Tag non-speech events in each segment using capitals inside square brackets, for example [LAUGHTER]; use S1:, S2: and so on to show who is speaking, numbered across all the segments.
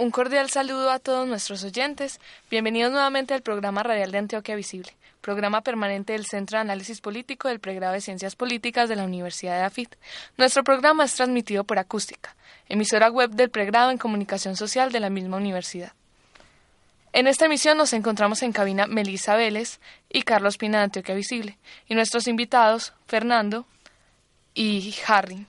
S1: Un cordial saludo a todos nuestros oyentes. Bienvenidos nuevamente al programa radial de Antioquia Visible, programa permanente del Centro de Análisis Político del Pregrado de Ciencias Políticas de la Universidad de AFIT. Nuestro programa es transmitido por Acústica, emisora web del Pregrado en Comunicación Social de la misma universidad. En esta emisión nos encontramos en cabina Melissa Vélez y Carlos Pina de Antioquia Visible, y nuestros invitados, Fernando y Harry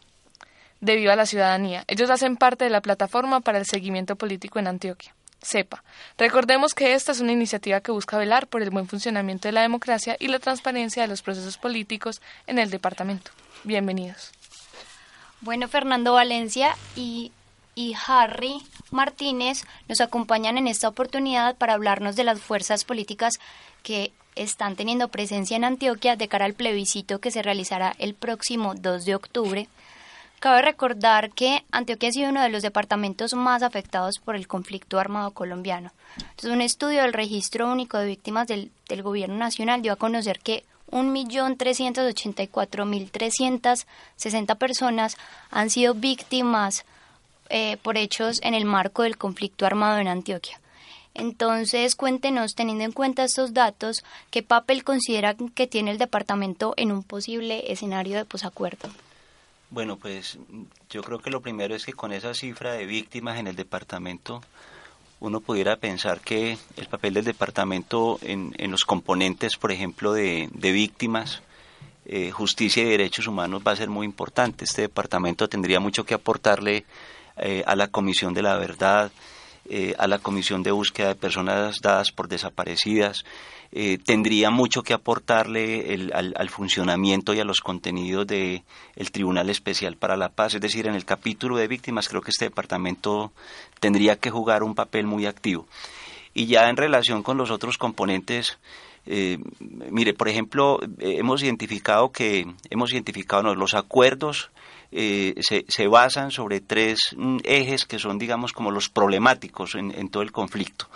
S1: de Viva la Ciudadanía. Ellos hacen parte de la plataforma para el seguimiento político en Antioquia. CEPA. Recordemos que esta es una iniciativa que busca velar por el buen funcionamiento de la democracia y la transparencia de los procesos políticos en el departamento. Bienvenidos.
S2: Bueno, Fernando Valencia y, y Harry Martínez nos acompañan en esta oportunidad para hablarnos de las fuerzas políticas que están teniendo presencia en Antioquia de cara al plebiscito que se realizará el próximo 2 de octubre Cabe recordar que Antioquia ha sido uno de los departamentos más afectados por el conflicto armado colombiano. Entonces, un estudio del Registro Único de Víctimas del, Gobierno Nacional dio a conocer que 1.384.360 personas han sido víctimas eh, por hechos en el marco del conflicto armado en Antioquia. Entonces, cuéntenos, teniendo en cuenta estos datos, ¿qué papel considera que tiene el departamento en un posible escenario de posacuerdo?
S3: Bueno, pues yo creo que lo primero es que con esa cifra de víctimas en el departamento, uno pudiera pensar que el papel del departamento en, los componentes, por ejemplo, de, víctimas, eh, justicia y derechos humanos va a ser muy importante. Este departamento tendría mucho que aportarle eh, a la Comisión de la Verdad, eh, a la Comisión de Búsqueda de Personas Dadas por Desaparecidas, eh, tendría mucho que aportarle al, funcionamiento y a los contenidos del el Tribunal Especial para la Paz. Es decir, en el capítulo de víctimas creo que este departamento tendría que jugar un papel muy activo. Y ya en relación con los otros componentes, eh, mire, por ejemplo, hemos identificado que hemos identificado los acuerdos eh, se, se, basan sobre tres mm, ejes que son, digamos, como los problemáticos en, todo el conflicto.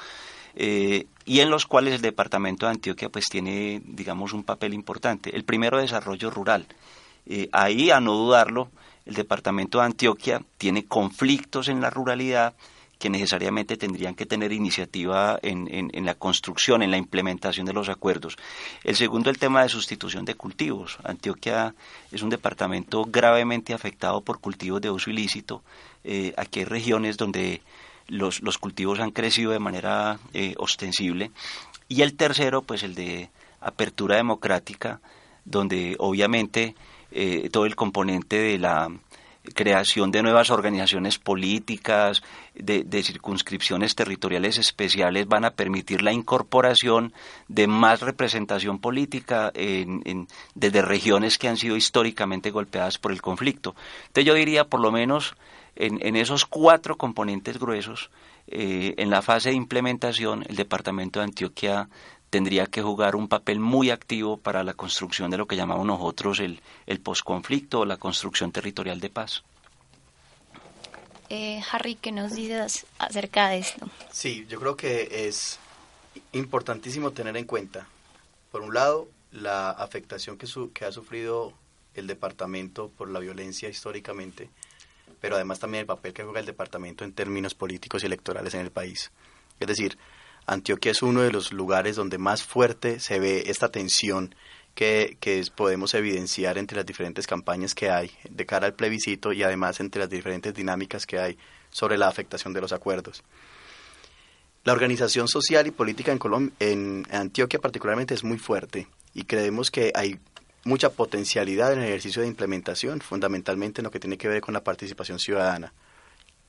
S3: Eh, y en los cuales el departamento de Antioquia pues tiene, digamos, un papel importante. El primero, desarrollo rural. Eh, ahí, a no dudarlo, el departamento de Antioquia tiene conflictos en la ruralidad que necesariamente tendrían que tener iniciativa en, en, la construcción, en la implementación de los acuerdos. El segundo, el tema de sustitución de cultivos. Antioquia es un departamento gravemente afectado por cultivos de uso ilícito. Eh, aquí hay regiones donde los, los cultivos han crecido de manera eh, ostensible. Y el tercero, pues el de apertura democrática, donde obviamente eh, todo el componente de la creación de nuevas organizaciones políticas, de, circunscripciones territoriales especiales van a permitir la incorporación de más representación política en, en, desde regiones que han sido históricamente golpeadas por el conflicto. Entonces yo diría por lo menos en, esos cuatro componentes gruesos, eh, en la fase de implementación, el Departamento de Antioquia tendría que jugar un papel muy activo para la construcción de lo que llamamos nosotros el, el posconflicto o la construcción territorial de paz.
S2: Eh, Harry, ¿qué nos dices acerca de esto?
S4: Sí, yo creo que es importantísimo tener en cuenta, por un lado, la afectación que, que ha sufrido el departamento por la violencia históricamente, pero además también el papel que juega el departamento en términos políticos y electorales en el país. Es decir, Antioquia es uno de los lugares donde más fuerte se ve esta tensión que, que podemos evidenciar entre las diferentes campañas que hay de cara al plebiscito y además entre las diferentes dinámicas que hay sobre la afectación de los acuerdos. La organización social y política en, Colombia, en Antioquia particularmente es muy fuerte y creemos que hay mucha potencialidad en el ejercicio de implementación, fundamentalmente en lo que tiene que ver con la participación ciudadana.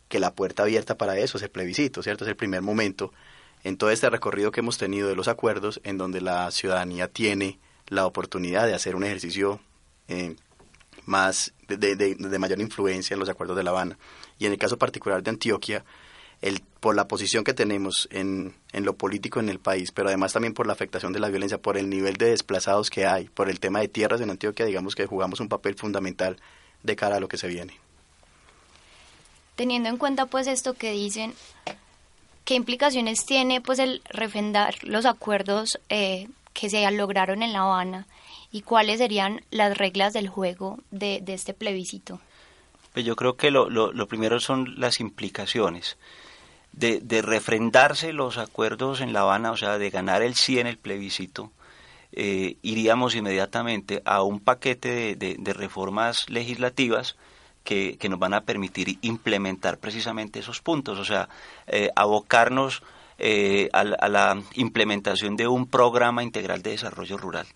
S4: Que la puerta abierta para eso es el plebiscito, ¿cierto? Es el primer momento en todo este recorrido que hemos tenido de los acuerdos en donde la ciudadanía tiene la oportunidad de hacer un ejercicio eh, más de, de, mayor influencia en los acuerdos de La Habana. Y en el caso particular de Antioquia, el, por la posición que tenemos en, en, lo político en el país, pero además también por la afectación de la violencia, por el nivel de desplazados que hay, por el tema de tierras en Antioquia, digamos que jugamos un papel fundamental de cara a lo que se viene.
S2: Teniendo en cuenta pues esto que dicen, ¿qué implicaciones tiene pues el refrendar los acuerdos eh, que se lograron en La Habana y cuáles serían las reglas del juego de, este plebiscito?
S3: Pues yo creo que lo, primero son las implicaciones de, de, refrendarse los acuerdos en La Habana, o sea, de ganar el sí en el plebiscito, eh, iríamos inmediatamente a un paquete de, reformas legislativas que, nos van a permitir implementar precisamente esos puntos, o sea, eh, abocarnos eh, a, a la implementación de un programa integral de desarrollo rural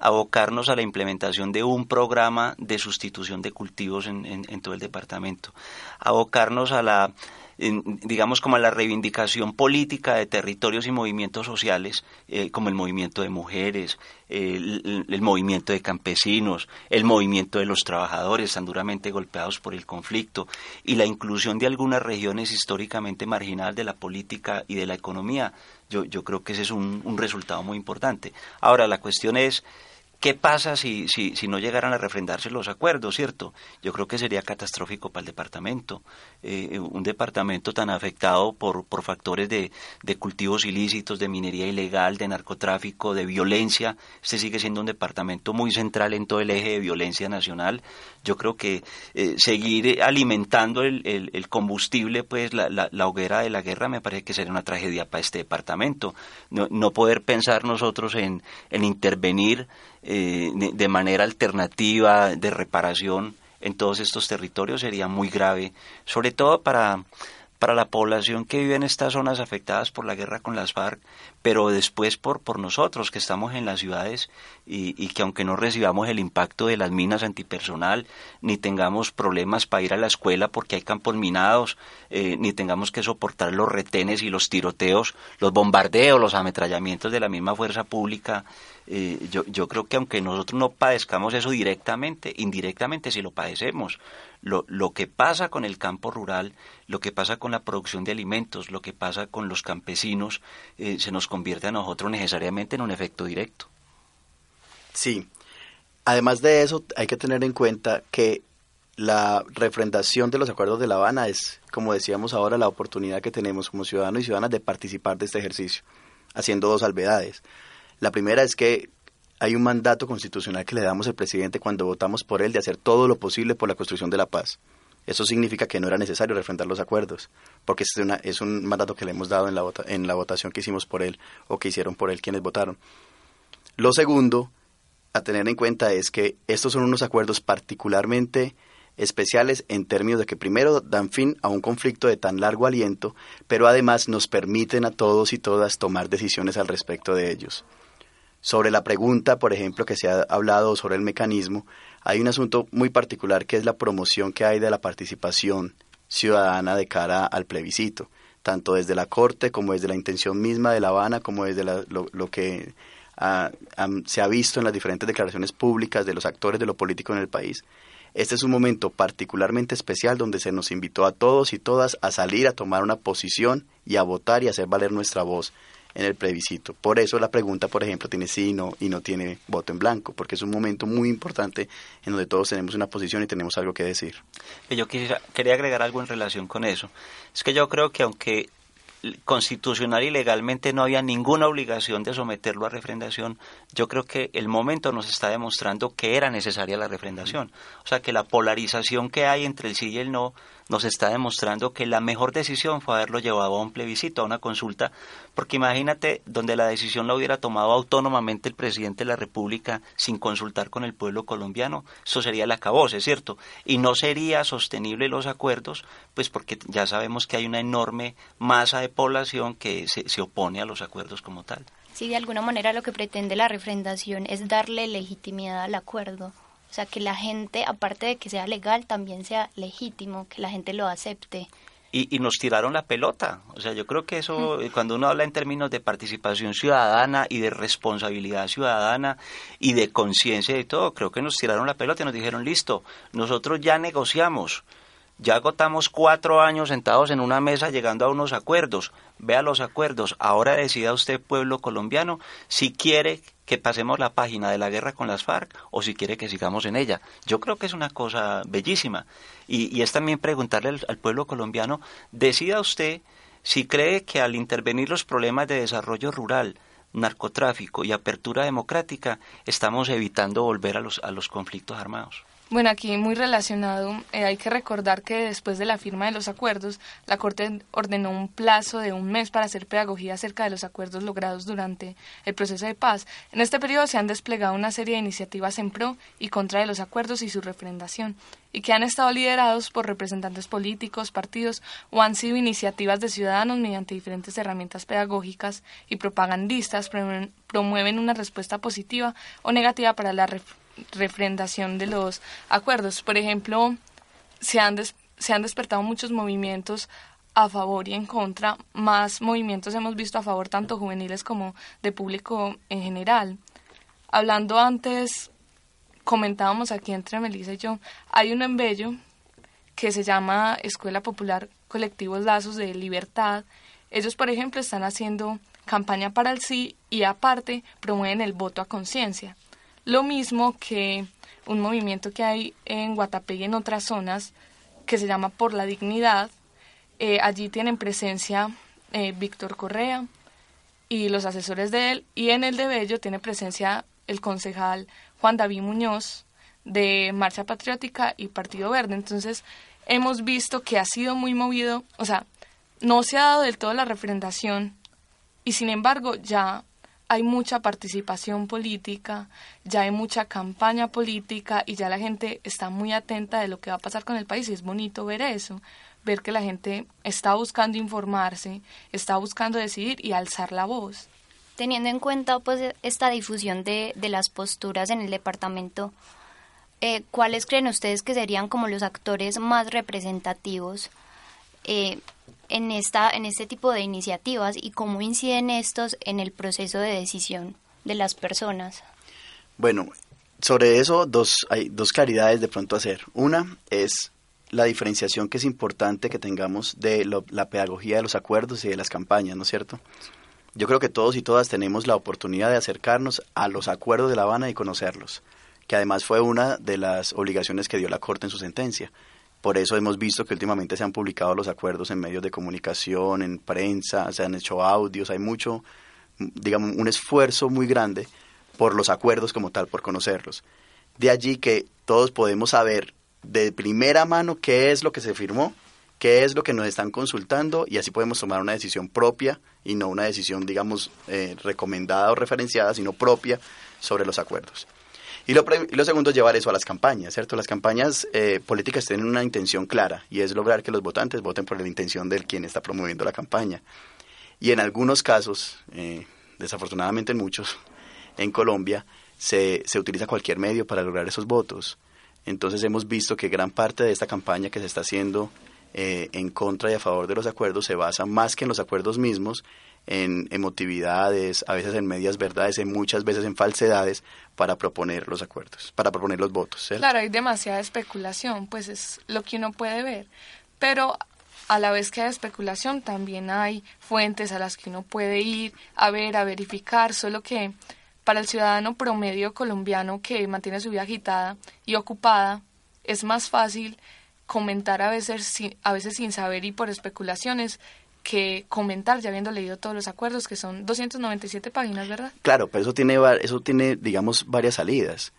S3: abocarnos a la implementación de un programa de sustitución de cultivos en, en, todo el departamento, abocarnos a la digamos como la reivindicación política de territorios y movimientos sociales eh, como el movimiento de mujeres, el, movimiento de campesinos, el movimiento de los trabajadores tan duramente golpeados por el conflicto y la inclusión de algunas regiones históricamente marginales de la política y de la economía. Yo, yo creo que ese es un resultado muy importante. Ahora, la cuestión es ¿Qué pasa si, si, si, no llegaran a refrendarse los acuerdos, cierto? Yo creo que sería catastrófico para el departamento. Eh, un departamento tan afectado por, por factores de, de, cultivos ilícitos, de minería ilegal, de narcotráfico, de violencia. Este sigue siendo un departamento muy central en todo el eje de violencia nacional. Yo creo que eh, seguir alimentando el, el, el, combustible, pues la, la, la, hoguera de la guerra, me parece que sería una tragedia para este departamento. No, no poder pensar nosotros en, en intervenir eh, de manera alternativa, de reparación en todos estos territorios sería muy grave, sobre todo para, para la población que vive en estas zonas afectadas por la guerra con las FARC, pero después por, por nosotros que estamos en las ciudades y, y, que aunque no recibamos el impacto de las minas antipersonal, ni tengamos problemas para ir a la escuela porque hay campos minados, eh, ni tengamos que soportar los retenes y los tiroteos, los bombardeos, los ametrallamientos de la misma fuerza pública, eh, yo, yo creo que aunque nosotros no padezcamos eso directamente, indirectamente sí lo padecemos. Lo, lo que pasa con el campo rural, lo que pasa con la producción de alimentos, lo que pasa con los campesinos, eh, se nos convierte a nosotros necesariamente en un efecto directo.
S4: Sí. Además de eso, hay que tener en cuenta que la refrendación de los acuerdos de La Habana es, como decíamos ahora, la oportunidad que tenemos como ciudadanos y ciudadanas de participar de este ejercicio, haciendo dos salvedades. La primera es que hay un mandato constitucional que le damos al presidente cuando votamos por él de hacer todo lo posible por la construcción de la paz. Eso significa que no era necesario refrendar los acuerdos, porque es, es un mandato que le hemos dado en la, vota, en la votación que hicimos por él o que hicieron por él quienes votaron. Lo segundo a tener en cuenta es que estos son unos acuerdos particularmente especiales en términos de que primero dan fin a un conflicto de tan largo aliento, pero además nos permiten a todos y todas tomar decisiones al respecto de ellos. Sobre la pregunta, por ejemplo, que se ha hablado sobre el mecanismo, hay un asunto muy particular que es la promoción que hay de la participación ciudadana de cara al plebiscito, tanto desde la Corte como desde la intención misma de La Habana, como desde lo, que ah, se ha visto en las diferentes declaraciones públicas de los actores de lo político en el país. Este es un momento particularmente especial donde se nos invitó a todos y todas a salir a tomar una posición y a votar y a hacer valer nuestra voz en el plebiscito. Por eso la pregunta, por ejemplo, tiene sí y no, y no tiene voto en blanco, porque es un momento muy importante en donde todos tenemos una posición y tenemos algo que decir.
S3: Yo quisiera, quería agregar algo en relación con eso. Es que yo creo que aunque constitucional y legalmente no había ninguna obligación de someterlo a refrendación, yo creo que el momento nos está demostrando que era necesaria la refrendación. O sea, que la polarización que hay entre el sí y el no nos está demostrando que la mejor decisión fue haberlo llevado a un plebiscito, a una consulta, porque imagínate donde la decisión la hubiera tomado autónomamente el presidente de la República sin consultar con el pueblo colombiano, eso sería el acabose, ¿cierto? Y no sería sostenible los acuerdos, pues porque ya sabemos que hay una enorme masa de población que se, se opone a los acuerdos como tal.
S2: Sí, de alguna manera lo que pretende la refrendación es darle legitimidad al acuerdo. O sea, que la gente, aparte de que sea legal, también sea legítimo, que la gente lo acepte.
S3: Y, y, nos tiraron la pelota. O sea, yo creo que eso, cuando uno habla en términos de participación ciudadana y de responsabilidad ciudadana y de conciencia y todo, creo que nos tiraron la pelota y nos dijeron, listo, nosotros ya negociamos, ya agotamos cuatro años sentados en una mesa llegando a unos acuerdos. Vea los acuerdos. Ahora decida usted, pueblo colombiano, si quiere que pasemos la página de la guerra con las FARC o si quiere que sigamos en ella. Yo creo que es una cosa bellísima. Y, es también preguntarle al, al, pueblo colombiano, decida usted si cree que al intervenir los problemas de desarrollo rural, narcotráfico y apertura democrática, estamos evitando volver a los, a los conflictos armados.
S1: Bueno, aquí muy relacionado, eh, hay que recordar que después de la firma de los acuerdos, la Corte ordenó un plazo de un mes para hacer pedagogía acerca de los acuerdos logrados durante el proceso de paz. En este periodo se han desplegado una serie de iniciativas en pro y contra de los acuerdos y su refrendación, y que han estado liderados por representantes políticos, partidos o han sido iniciativas de ciudadanos mediante diferentes herramientas pedagógicas y propagandistas promueven una respuesta positiva o negativa para la refrendación de los acuerdos. Por ejemplo, se han, se han despertado muchos movimientos a favor y en contra, más movimientos hemos visto a favor tanto juveniles como de público en general. Hablando antes, comentábamos aquí entre Melissa y yo, hay uno en Bello que se llama Escuela Popular Colectivos Lazos de Libertad. Ellos, por ejemplo, están haciendo campaña para el sí y aparte promueven el voto a conciencia. Lo mismo que un movimiento que hay en Guatapé y en otras zonas que se llama Por la Dignidad. Eh, allí tienen presencia eh, Víctor Correa y los asesores de él. Y en el de Bello tiene presencia el concejal Juan David Muñoz de Marcha Patriótica y Partido Verde. Entonces hemos visto que ha sido muy movido, o sea, no se ha dado del todo la refrendación y sin embargo ya hay mucha participación política, ya hay mucha campaña política y ya la gente está muy atenta de lo que va a pasar con el país y es bonito ver eso, ver que la gente está buscando informarse, está buscando decidir y alzar la voz.
S2: Teniendo en cuenta pues esta difusión de, de las posturas en el departamento, eh, ¿cuáles creen ustedes que serían como los actores más representativos eh, en, esta, en este tipo de iniciativas y cómo inciden estos en el proceso de decisión de las personas?
S4: Bueno, sobre eso dos, hay dos claridades de pronto hacer. Una es la diferenciación que es importante que tengamos de la pedagogía de los acuerdos y de las campañas, ¿no es cierto? Yo creo que todos y todas tenemos la oportunidad de acercarnos a los acuerdos de La Habana y conocerlos, que además fue una de las obligaciones que dio la Corte en su sentencia. Por eso hemos visto que últimamente se han publicado los acuerdos en medios de comunicación, en prensa, se han hecho audios, hay mucho, digamos, un esfuerzo muy grande por los acuerdos como tal, por conocerlos. De allí que todos podemos saber de primera mano qué es lo que se firmó, qué es lo que nos están consultando y así podemos tomar una decisión propia y no una decisión, digamos, eh, recomendada o referenciada, sino propia sobre los acuerdos. Y lo, y lo, segundo llevar eso a las campañas, ¿cierto? Las campañas eh, políticas tienen una intención clara y es lograr que los votantes voten por la intención del quien está promoviendo la campaña. Y en algunos casos, eh, desafortunadamente en muchos, en Colombia, se, se utiliza cualquier medio para lograr esos votos. Entonces hemos visto que gran parte de esta campaña que se está haciendo eh, en contra y a favor de los acuerdos se basa más que en los acuerdos mismos en emotividades, a veces en medias verdades, en muchas veces en falsedades para proponer los acuerdos, para proponer los votos.
S1: Claro, hay demasiada especulación, pues es lo que uno puede ver, pero a la vez que hay especulación también hay fuentes a las que uno puede ir a ver, a verificar, solo que para el ciudadano promedio colombiano que mantiene su vida agitada y ocupada, es más fácil comentar a veces, a veces sin saber y por especulaciones que comentar ya habiendo leído todos los acuerdos, que son 297 páginas, ¿verdad?
S4: Claro, pero eso tiene, eso tiene, digamos, varias salidas.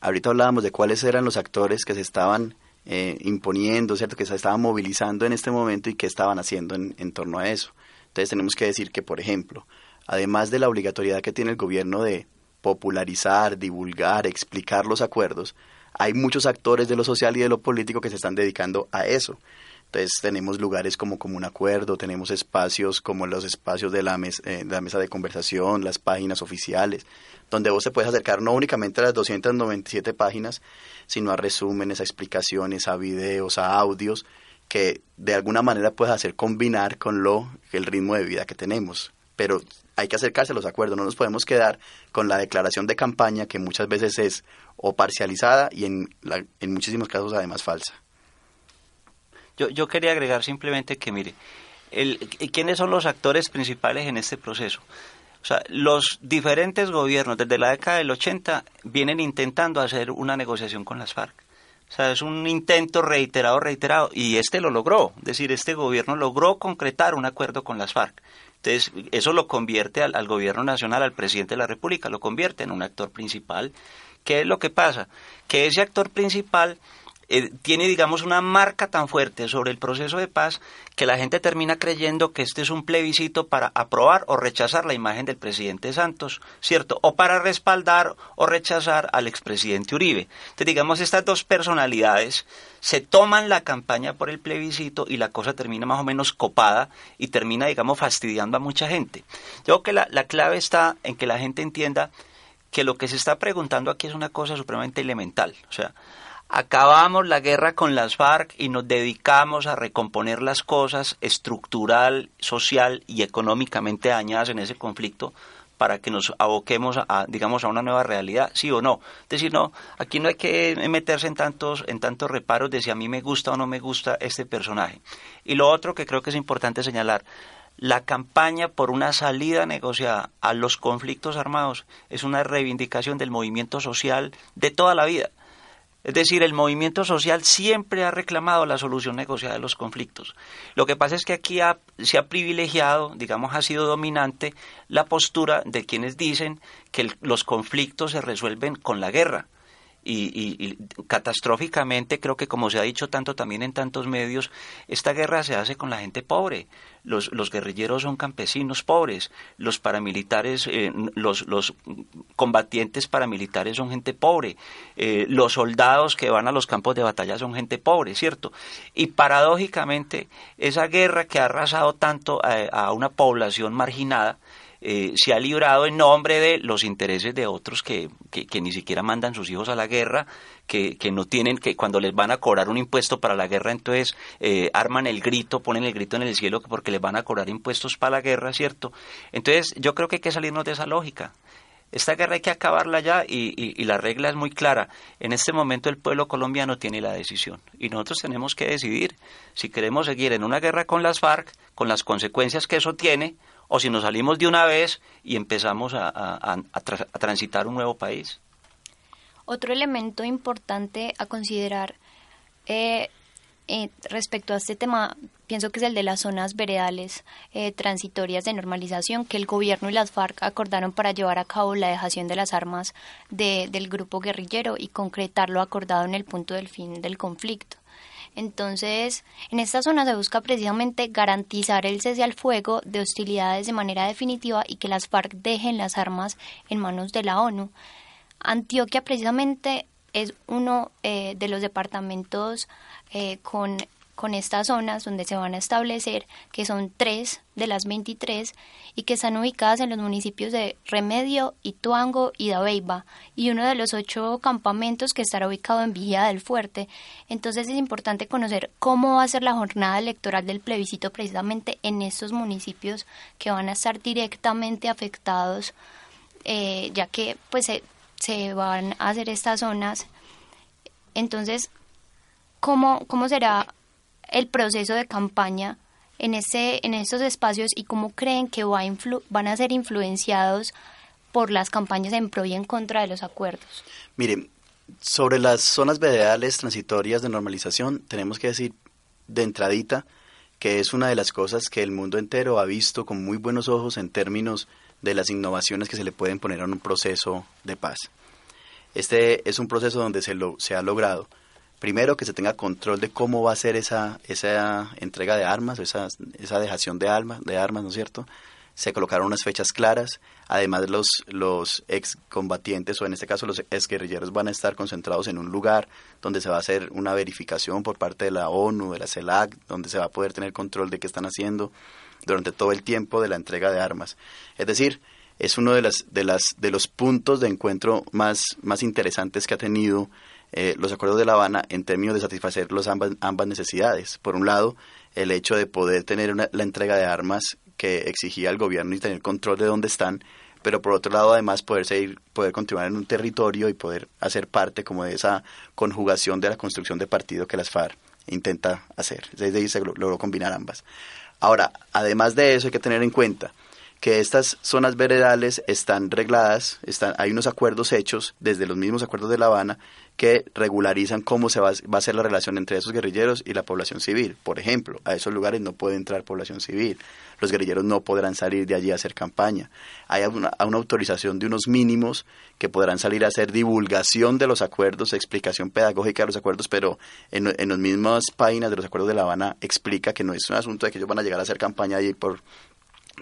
S4: Ahorita hablábamos de cuáles eran los actores que se estaban eh, imponiendo, ¿cierto? Que se estaban movilizando en este momento y qué estaban haciendo en, en torno a eso. Entonces tenemos que decir que, por ejemplo, además de la obligatoriedad que tiene el gobierno de popularizar, divulgar, explicar los acuerdos, hay muchos actores de lo social y de lo político que se están dedicando a eso. Entonces tenemos lugares como Común Acuerdo, tenemos espacios como los espacios de la, eh, de la mesa de conversación, las páginas oficiales, donde vos te puedes acercar no únicamente a las 297 páginas, sino a resúmenes, a explicaciones, a videos, a audios, que de alguna manera puedes hacer combinar con lo el ritmo de vida que tenemos. Pero hay que acercarse a los acuerdos, no nos podemos quedar con la declaración de campaña que muchas veces es o parcializada y en, en muchísimos casos además falsa.
S3: Yo, yo quería agregar simplemente que, mire, el, ¿quiénes son los actores principales en este proceso? O sea, los diferentes gobiernos desde la década del 80 vienen intentando hacer una negociación con las FARC. O sea, es un intento reiterado, reiterado, y este lo logró. Es decir, este gobierno logró concretar un acuerdo con las FARC. Entonces, eso lo convierte al, al, gobierno nacional, al presidente de la República, lo convierte en un actor principal. ¿Qué es lo que pasa? Que ese actor principal eh, tiene, digamos, una marca tan fuerte sobre el proceso de paz que la gente termina creyendo que este es un plebiscito para aprobar o rechazar la imagen del presidente Santos, ¿cierto? O para respaldar o rechazar al expresidente Uribe. Entonces, digamos, estas dos personalidades se toman la campaña por el plebiscito y la cosa termina más o menos copada y termina, digamos, fastidiando a mucha gente. Yo creo que la, la clave está en que la gente entienda que lo que se está preguntando aquí es una cosa supremamente elemental. O sea, acabamos la guerra con las FARC y nos dedicamos a recomponer las cosas estructural, social y económicamente dañadas en ese conflicto para que nos aboquemos a, digamos a una nueva realidad, sí o no. Es decir, no, aquí no hay que meterse en tantos en tantos reparos de si a mí me gusta o no me gusta este personaje. Y lo otro que creo que es importante señalar, la campaña por una salida negociada a los conflictos armados es una reivindicación del movimiento social de toda la vida. Es decir, el movimiento social siempre ha reclamado la solución negociada de los conflictos. Lo que pasa es que aquí se ha privilegiado, digamos, ha sido dominante la postura de quienes dicen que los conflictos se resuelven con la guerra y, catastróficamente, creo que como se ha dicho tanto también en tantos medios, esta guerra se hace con la gente pobre. Los, los guerrilleros son campesinos pobres, los paramilitares, eh, los, los combatientes paramilitares son gente pobre, eh, los soldados que van a los campos de batalla son gente pobre, ¿cierto? Y paradójicamente, esa guerra que ha arrasado tanto a una población marginada, eh, se ha librado en nombre de los intereses de otros que, que, ni siquiera mandan sus hijos a la guerra, que, que, no tienen, que cuando les van a cobrar un impuesto para la guerra, entonces eh, arman el grito, ponen el grito en el cielo porque les van a cobrar impuestos para la guerra, ¿cierto? Entonces yo creo que hay que salirnos de esa lógica. Esta guerra hay que acabarla ya y, y, la regla es muy clara. En este momento el pueblo colombiano tiene la decisión y nosotros tenemos que decidir si queremos seguir en una guerra con las FARC, con las consecuencias que eso tiene, o si nos salimos de una vez y empezamos a, transitar un nuevo país.
S2: Otro elemento importante a considerar eh, eh, respecto a este tema, pienso que es el de las zonas veredales eh, transitorias de normalización que el gobierno y las FARC acordaron para llevar a cabo la dejación de las armas del grupo guerrillero y concretar lo acordado en el punto del fin del conflicto. Entonces, en esta zona se busca precisamente garantizar el cese al fuego de hostilidades de manera definitiva y que las FARC dejen las armas en manos de la ONU. Antioquia precisamente es uno eh, de los departamentos eh, con con estas zonas donde se van a establecer, que son tres de las 23 y que están ubicadas en los municipios de Remedio, Ituango y Dabeiba, y uno de los ocho campamentos que estará ubicado en Vigía del Fuerte. Entonces es importante conocer cómo va a ser la jornada electoral del plebiscito precisamente en estos municipios que van a estar directamente afectados, eh, ya que pues se, se van a hacer estas zonas. Entonces, ¿cómo, cómo será el proceso de campaña en, ese, en estos espacios y cómo creen que va van a ser influenciados por las campañas en pro y en contra de los acuerdos?
S4: Miren, sobre las zonas veredales transitorias de normalización, tenemos que decir de entradita que es una de las cosas que el mundo entero ha visto con muy buenos ojos en términos de las innovaciones que se le pueden poner a un proceso de paz. Este es un proceso donde se, lo, se ha logrado primero que se tenga control de cómo va a ser esa, esa entrega de armas, esa, esa dejación de, armas, ¿no es cierto? Se colocaron unas fechas claras, además los, los excombatientes o en este caso los exguerrilleros van a estar concentrados en un lugar donde se va a hacer una verificación por parte de la ONU, de la CELAC, donde se va a poder tener control de qué están haciendo durante todo el tiempo de la entrega de armas. Es decir, es uno de, las, de, las, de los puntos de encuentro más, más interesantes que ha tenido eh, los acuerdos de La Habana en términos de satisfacer los ambas, ambas necesidades. Por un lado, el hecho de poder tener la entrega de armas que exigía el gobierno y tener control de dónde están, pero por otro lado además poder seguir, poder continuar en un territorio y poder hacer parte como de esa conjugación de la construcción de partido que las FARC intenta hacer. Desde ahí se logró combinar ambas. Ahora, además de eso hay que tener en cuenta que estas zonas veredales están regladas, están, hay unos acuerdos hechos desde los mismos acuerdos de La Habana que regularizan cómo se va, a ser la relación entre esos guerrilleros y la población civil. Por ejemplo, a esos lugares no puede entrar población civil, los guerrilleros no podrán salir de allí a hacer campaña. Hay una, una autorización de unos mínimos que podrán salir a hacer divulgación de los acuerdos, explicación pedagógica de los acuerdos, pero en, en las mismas páginas de los acuerdos de La Habana explica que no es un asunto de que ellos van a llegar a hacer campaña allí por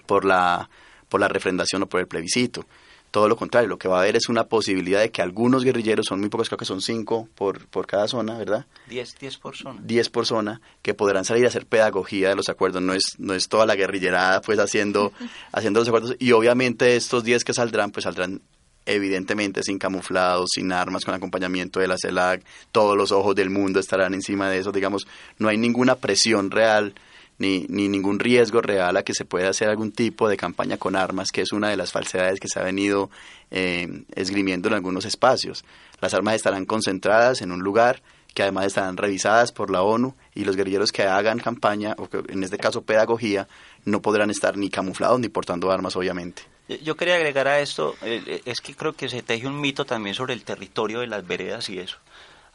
S4: por la, por la refrendación o por el plebiscito. Todo lo contrario, lo que va a haber es una posibilidad de que algunos guerrilleros, son muy pocos, creo que son cinco por, por cada zona, ¿verdad?
S3: Diez, diez por zona.
S4: Diez por zona, que podrán salir a hacer pedagogía de los acuerdos. No es, no es toda la guerrillerada pues haciendo, [LAUGHS] haciendo los acuerdos. Y obviamente estos diez que saldrán, pues saldrán evidentemente sin camuflados, sin armas, con acompañamiento de la CELAC, todos los ojos del mundo estarán encima de eso, digamos, no hay ninguna presión real ni, ni ningún riesgo real a que se pueda hacer algún tipo de campaña con armas, que es una de las falsedades que se ha venido eh, esgrimiendo en algunos espacios. Las armas estarán concentradas en un lugar que además estarán revisadas por la ONU y los guerrilleros que hagan campaña, o que en este caso pedagogía, no podrán estar ni camuflados ni portando armas, obviamente.
S3: Yo quería agregar a esto, eh, eh, es que creo que se teje un mito también sobre el territorio de las veredas y eso.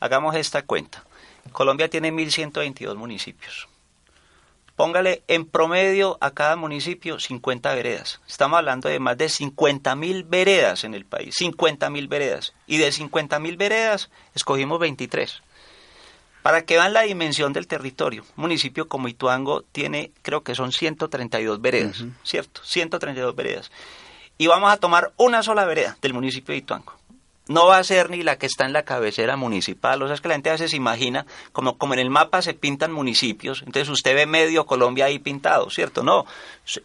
S3: Hagamos esta cuenta. Colombia tiene 1.122 municipios. Póngale en promedio a cada municipio 50 veredas. Estamos hablando de más de 50 mil veredas en el país, 50 mil veredas. Y de 50 mil veredas escogimos 23. Para que vean la dimensión del territorio, un municipio como Ituango tiene, creo que son 132 veredas, ¿cierto? 132 veredas. Y vamos a tomar una sola vereda del municipio de Ituango no va a ser ni la que está en la cabecera municipal. O sea, es que la gente a veces se imagina, como, como en el mapa se pintan municipios, entonces usted ve medio Colombia ahí pintado, ¿cierto? No,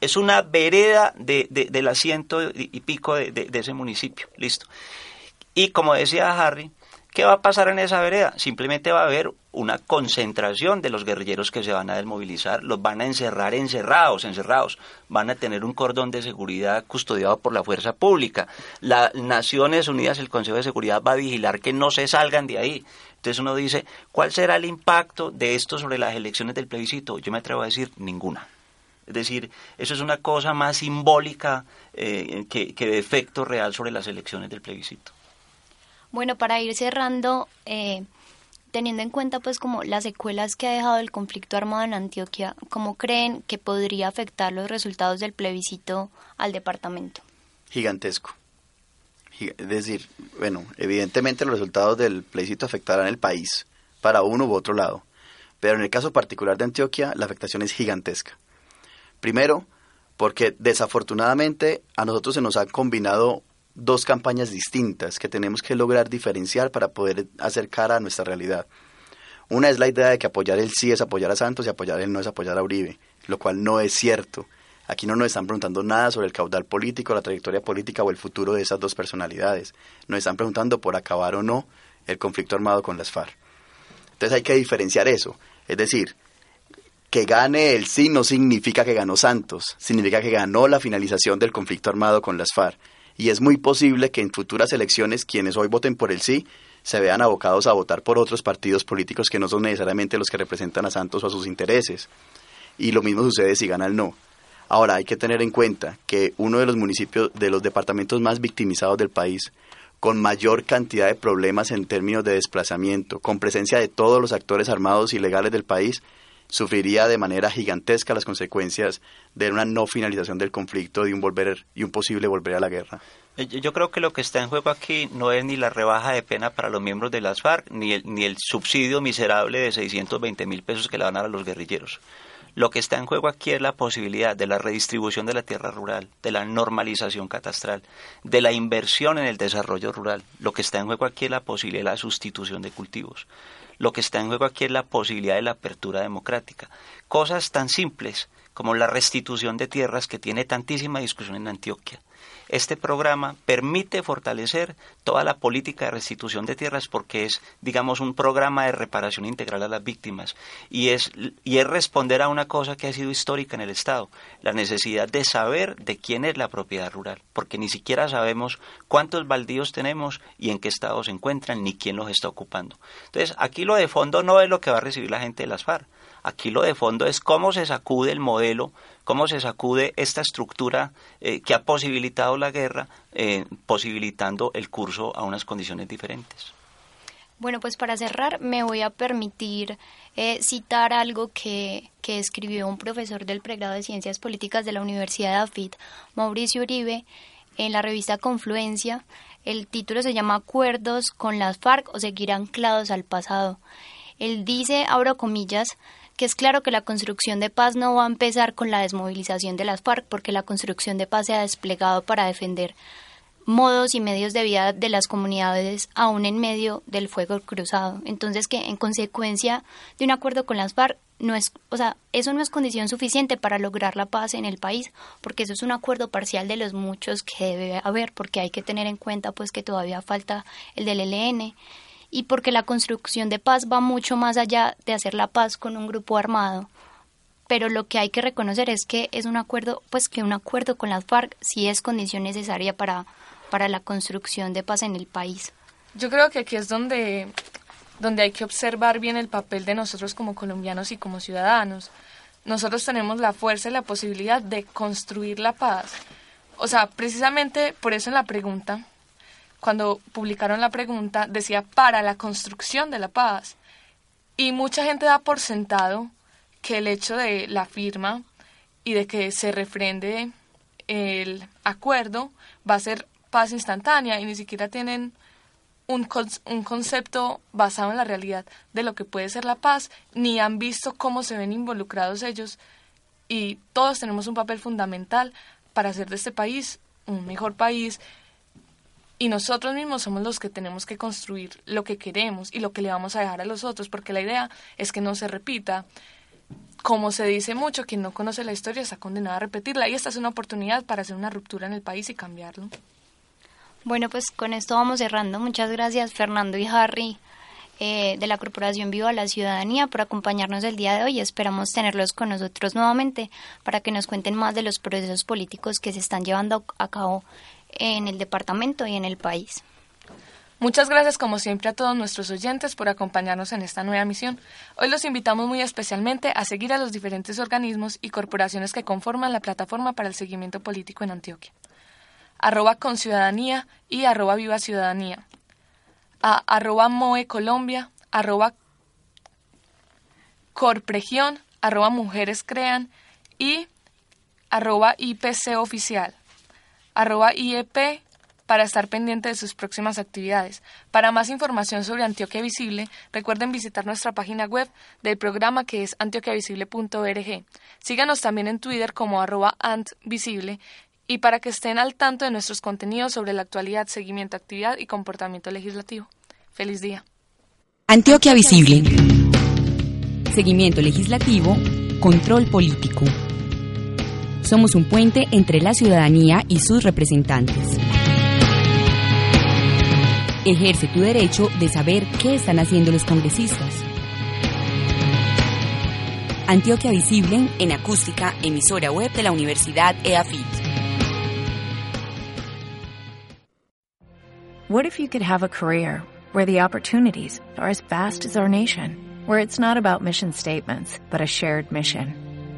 S3: es una vereda de, de, del asiento y pico de, de ese municipio, listo. Y como decía Harry, ¿Qué va a pasar en esa vereda? Simplemente va a haber una concentración de los guerrilleros que se van a desmovilizar, los van a encerrar encerrados, encerrados, van a tener un cordón de seguridad custodiado por la fuerza pública. Las Naciones Unidas, el Consejo de Seguridad va a vigilar que no se salgan de ahí. Entonces uno dice, ¿cuál será el impacto de esto sobre las elecciones del plebiscito? Yo me atrevo a decir, ninguna. Es decir, eso es una cosa más simbólica eh, que, que de efecto real sobre las elecciones del plebiscito.
S2: Bueno, para ir cerrando, eh, teniendo en cuenta pues como las secuelas que ha dejado el conflicto armado en Antioquia, ¿cómo creen que podría afectar los resultados del plebiscito al departamento?
S4: Gigantesco. Es decir, bueno, evidentemente los resultados del plebiscito afectarán el país para uno u otro lado, pero en el caso particular de Antioquia la afectación es gigantesca. Primero, porque desafortunadamente a nosotros se nos ha combinado dos campañas distintas que tenemos que lograr diferenciar para poder acercar a nuestra realidad. Una es la idea de que apoyar el sí es apoyar a Santos y apoyar el no es apoyar a Uribe, lo cual no es cierto. Aquí no nos están preguntando nada sobre el caudal político, la trayectoria política o el futuro de esas dos personalidades. Nos están preguntando por acabar o no el conflicto armado con las FARC. Entonces hay que diferenciar eso. Es decir, que gane el sí no significa que ganó Santos, significa que ganó la finalización del conflicto armado con las FARC y es muy posible que en futuras elecciones quienes hoy voten por el sí se vean abocados a votar por otros partidos políticos que no son necesariamente los que representan a Santos o a sus intereses. Y lo mismo sucede si gana el no. Ahora hay que tener en cuenta que uno de los municipios, de los departamentos más victimizados del país, con mayor cantidad de problemas en términos de desplazamiento, con presencia de todos los actores armados y legales del país, sufriría de manera gigantesca las consecuencias de una no finalización del conflicto de un volver y un posible volver a la guerra.
S3: Eh, yo creo que lo que está en juego aquí no es ni la rebaja de pena para los miembros de las FARC, ni el, ni el subsidio miserable de 620 mil pesos que le van a dar a los guerrilleros. Lo que está en juego aquí es la posibilidad de la redistribución de la tierra rural, de la normalización catastral, de la inversión en el desarrollo rural. Lo que está en juego aquí es la posibilidad de la sustitución de cultivos. Lo que está en juego aquí es la posibilidad de la apertura democrática. Cosas tan simples como la restitución de tierras que tiene tantísima discusión en Antioquia este programa permite fortalecer toda la política de restitución de tierras porque es, digamos, un programa de reparación integral a las víctimas y es, y es responder a una cosa que ha sido histórica en el Estado, la necesidad de saber de quién es la propiedad rural, porque ni siquiera sabemos cuántos baldíos tenemos y en qué estado se encuentran ni quién los está ocupando. Entonces, aquí lo de fondo no es lo que va a recibir la gente de las FARC, aquí lo de fondo es cómo se sacude el modelo cómo se sacude esta estructura eh, que ha posibilitado la guerra, eh, posibilitando el curso a unas condiciones diferentes.
S2: Bueno, pues para cerrar me voy a permitir eh, citar algo que, que, escribió un profesor del pregrado de Ciencias Políticas de la Universidad de AFIT, Mauricio Uribe, en la revista Confluencia. El título se llama Acuerdos con las FARC o seguir anclados al pasado. Él dice, abro comillas, que es claro que la construcción de paz no va a empezar con la desmovilización de las FARC, porque la construcción de paz se ha desplegado para defender modos y medios de vida de las comunidades aún en medio del fuego cruzado. Entonces que en consecuencia de un acuerdo con las FARC no es, o sea, eso no es condición suficiente para lograr la paz en el país, porque eso es un acuerdo parcial de los muchos que debe haber, porque hay que tener en cuenta pues que todavía falta el del ELN y porque la construcción de paz va mucho más allá de hacer la paz con un grupo armado. Pero lo que hay que reconocer es que es un acuerdo, pues que un acuerdo con las FARC sí es condición necesaria para, para la construcción de paz en el país.
S1: Yo creo que aquí es donde, donde hay que observar bien el papel de nosotros como colombianos y como ciudadanos. Nosotros tenemos la fuerza y la posibilidad de construir la paz. O sea, precisamente por eso en la pregunta cuando publicaron la pregunta, decía para la construcción de la paz. Y mucha gente da por sentado que el hecho de la firma y de que se refrende el acuerdo va a ser paz instantánea y ni siquiera tienen un, un, concepto basado en la realidad de lo que puede ser la paz, ni han visto cómo se ven involucrados ellos y todos tenemos un papel fundamental para hacer de este país un mejor país y nosotros mismos somos los que tenemos que construir lo que queremos y lo que le vamos a dejar a los otros, porque la idea es que no se repita. Como se dice mucho, quien no conoce la historia está condenado a repetirla y esta es una oportunidad para hacer una ruptura en el país y cambiarlo.
S2: Bueno, pues con esto vamos cerrando. Muchas gracias Fernando y Harry eh, de la Corporación Viva la Ciudadanía por acompañarnos el día de hoy. Esperamos tenerlos con nosotros nuevamente para que nos cuenten más de los procesos políticos que se están llevando a cabo en el departamento y en el país.
S1: Muchas gracias como siempre a todos nuestros oyentes por acompañarnos en esta nueva misión. Hoy los invitamos muy especialmente a seguir a los diferentes organismos y corporaciones que conforman la plataforma para el seguimiento político en Antioquia. Arroba con ciudadanía y arroba viva ciudadanía. Arroba moe Colombia, arroba corpregión, arroba mujeres crean y arroba IPC oficial arroba IEP para estar pendiente de sus próximas actividades. Para más información sobre Antioquia Visible, recuerden visitar nuestra página web del programa que es antioquiavisible.org. Síganos también en Twitter como arroba antvisible y para que estén al tanto de nuestros contenidos sobre la actualidad, seguimiento, actividad y comportamiento legislativo. Feliz día.
S5: Antioquia Visible. Seguimiento legislativo, control político. Somos un puente entre la ciudadanía y sus representantes. Ejerce tu derecho de saber qué están haciendo los congresistas. Antioquia Visible en acústica, emisora web de la Universidad EAFIT.
S6: What if you could have a career where the opportunities are as vast as our nation, where it's not about mission statements, but a shared mission?